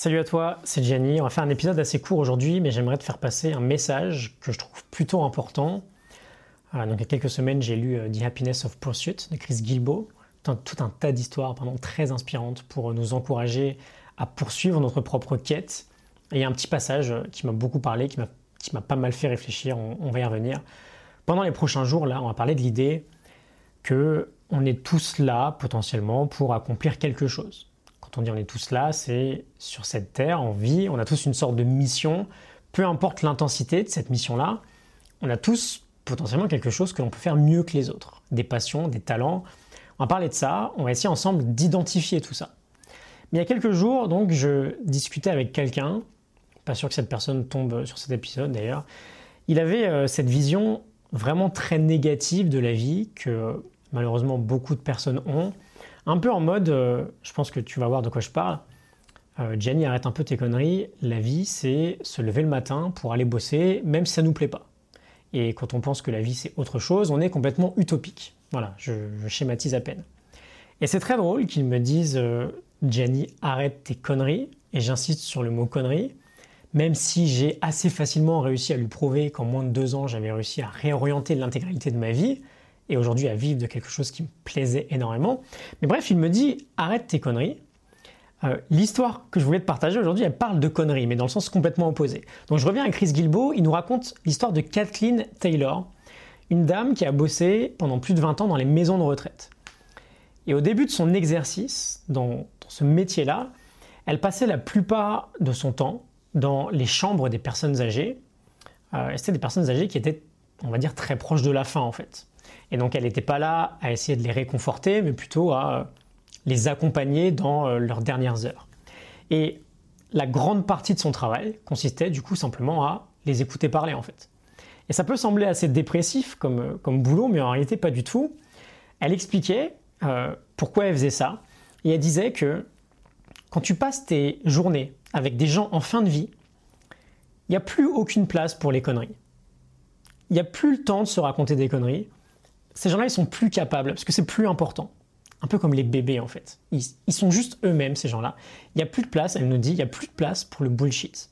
Salut à toi, c'est Gianni. On va faire un épisode assez court aujourd'hui, mais j'aimerais te faire passer un message que je trouve plutôt important. Euh, donc, il y a quelques semaines, j'ai lu euh, The Happiness of Pursuit de Chris Gilbo. Tout un, tas d'histoires vraiment très inspirantes pour nous encourager à poursuivre notre propre quête. Et il y a un petit passage qui m'a beaucoup parlé, qui m'a pas mal fait réfléchir, on, va y revenir. Pendant les prochains jours, là, on va parler de l'idée que on est tous là potentiellement pour accomplir quelque chose. Quand on dit on est tous là, c'est sur cette terre, en vie, on a tous une sorte de mission, peu importe l'intensité de cette mission-là, on a tous potentiellement quelque chose que l'on peut faire mieux que les autres, des passions, des talents. On va parler de ça, on va essayer ensemble d'identifier tout ça. Mais il y a quelques jours, donc, je discutais avec quelqu'un, pas sûr que cette personne tombe sur cet épisode d'ailleurs, il avait euh, cette vision vraiment très négative de la vie que malheureusement beaucoup de personnes ont, un peu en mode, euh, je pense que tu vas voir de quoi je parle. Euh, Jenny, arrête un peu tes conneries. La vie, c'est se lever le matin pour aller bosser, même si ça nous plaît pas. Et quand on pense que la vie, c'est autre chose, on est complètement utopique. Voilà, je, schématise à peine. Et c'est très drôle qu'ils me disent euh, Jenny, arrête tes conneries. Et j'insiste sur le mot conneries. Même si j'ai assez facilement réussi à lui prouver qu'en moins de deux ans, j'avais réussi à réorienter l'intégralité de ma vie, et aujourd'hui à vivre de quelque chose qui me plaisait énormément. Mais bref, il me dit arrête tes conneries. Euh, l'histoire que je voulais te partager aujourd'hui, elle parle de conneries, mais dans le sens complètement opposé. Donc je reviens à Chris Gilbo, il nous raconte l'histoire de Kathleen Taylor, une dame qui a bossé pendant plus de 20 ans dans les maisons de retraite. Et au début de son exercice, dans, ce métier-là, elle passait la plupart de son temps dans les chambres des personnes âgées. Euh, C'était des personnes âgées qui étaient, on va dire, très proches de la fin en fait. Et donc elle n'était pas là à essayer de les réconforter, mais plutôt à euh, les accompagner dans euh, leurs dernières heures. Et la grande partie de son travail consistait du coup simplement à les écouter parler en fait. Et ça peut sembler assez dépressif comme, euh, comme boulot, mais en réalité pas du tout. Elle expliquait pourquoi elle faisait ça, et elle disait que quand tu passes tes journées avec des gens en fin de vie, il n'y a plus aucune place pour les conneries. Il n'y a plus le temps de se raconter des conneries ces gens-là, ils sont plus capables, parce que c'est plus important. Un peu comme les bébés, en fait. Ils, sont juste eux-mêmes, ces gens-là. Il n'y a plus de place, elle nous dit, il n'y a plus de place pour le bullshit.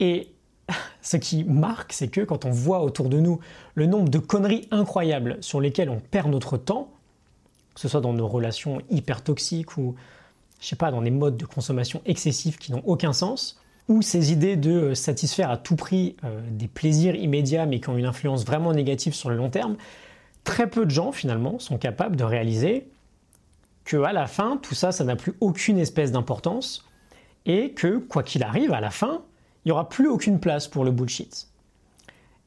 Et ce qui marque, c'est que quand on voit autour de nous le nombre de conneries incroyables sur lesquelles on perd notre temps, que ce soit dans nos relations hyper toxiques ou, je sais pas, dans des modes de consommation excessifs qui n'ont aucun sens, ou ces idées de euh, satisfaire à tout prix euh, des plaisirs immédiats mais qui ont une influence vraiment négative sur le long terme, très peu de gens finalement sont capables de réaliser que à la fin, tout ça, ça n'a plus aucune espèce d'importance et que quoi qu'il arrive, à la fin, il n'y aura plus aucune place pour le bullshit.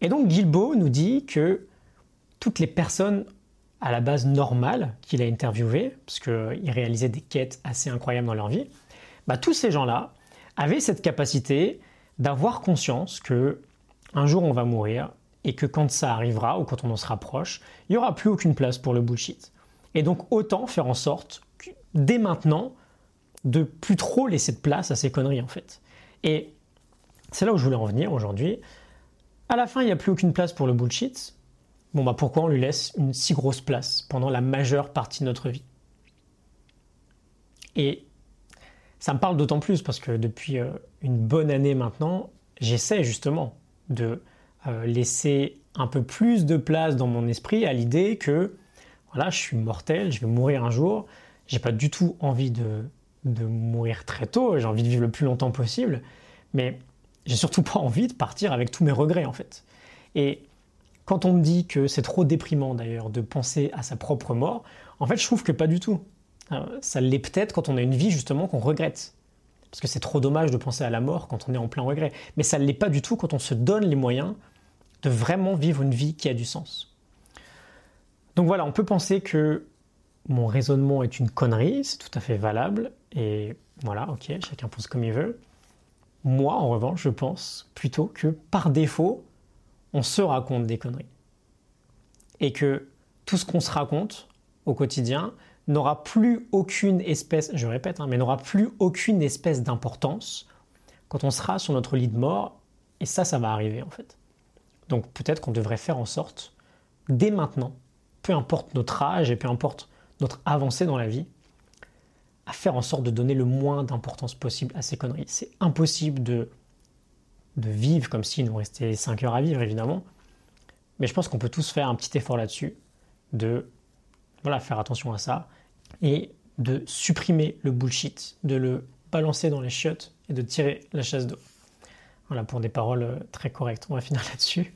Et donc Gilbo nous dit que toutes les personnes à la base normales qu'il a interviewées, parce qu'il réalisait des quêtes assez incroyables dans leur vie, bah, tous ces gens-là avaient cette capacité d'avoir conscience que un jour on va mourir et que quand ça arrivera ou quand on en se rapproche, il n'y aura plus aucune place pour le bullshit. Et donc autant faire en sorte, dès maintenant, de plus trop laisser de place à ces conneries en fait. Et c'est là où je voulais en venir aujourd'hui. À la fin, il n'y a plus aucune place pour le bullshit. Bon bah pourquoi on lui laisse une si grosse place pendant la majeure partie de notre vie? Et ça me parle d'autant plus parce que depuis euh, une bonne année maintenant, j'essaie justement de euh, laisser un peu plus de place dans mon esprit à l'idée que voilà, je suis mortel, je vais mourir un jour, j'ai pas du tout envie de, de mourir très tôt, j'ai envie de vivre le plus longtemps possible, mais j'ai surtout pas envie de partir avec tous mes regrets en fait. Et quand on me dit que c'est trop déprimant d'ailleurs de penser à sa propre mort, en fait je trouve que pas du tout. Ça l'est peut-être quand on a une vie justement qu'on regrette. Parce que c'est trop dommage de penser à la mort quand on est en plein regret. Mais ça ne l'est pas du tout quand on se donne les moyens de vraiment vivre une vie qui a du sens. Donc voilà, on peut penser que mon raisonnement est une connerie, c'est tout à fait valable, et voilà, ok, chacun pense comme il veut. Moi, en revanche, je pense plutôt que par défaut, on se raconte des conneries. Et que tout ce qu'on se raconte au quotidien n'aura plus aucune espèce, je répète, hein, mais n'aura plus aucune espèce d'importance quand on sera sur notre lit de mort, et ça, ça va arriver en fait. Donc peut-être qu'on devrait faire en sorte, dès maintenant, peu importe notre âge et peu importe notre avancée dans la vie, à faire en sorte de donner le moins d'importance possible à ces conneries. C'est impossible de, de vivre comme s'il nous restait 5 heures à vivre, évidemment. Mais je pense qu'on peut tous faire un petit effort là-dessus, de voilà, faire attention à ça, et de supprimer le bullshit, de le balancer dans les chiottes et de tirer la chasse d'eau. Voilà, pour des paroles euh, très correctes. On va finir là-dessus.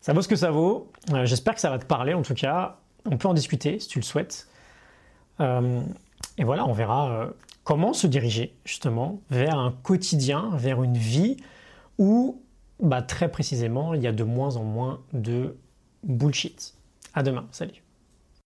Ça vaut ce que ça vaut. Euh, j'espère que ça va te parler, en tout cas. On peut en discuter si tu le souhaites. Euh, et voilà, on verra comment se diriger justement vers un quotidien, vers une vie où bah, très précisément il y a de moins en moins de bullshit. À demain, salut.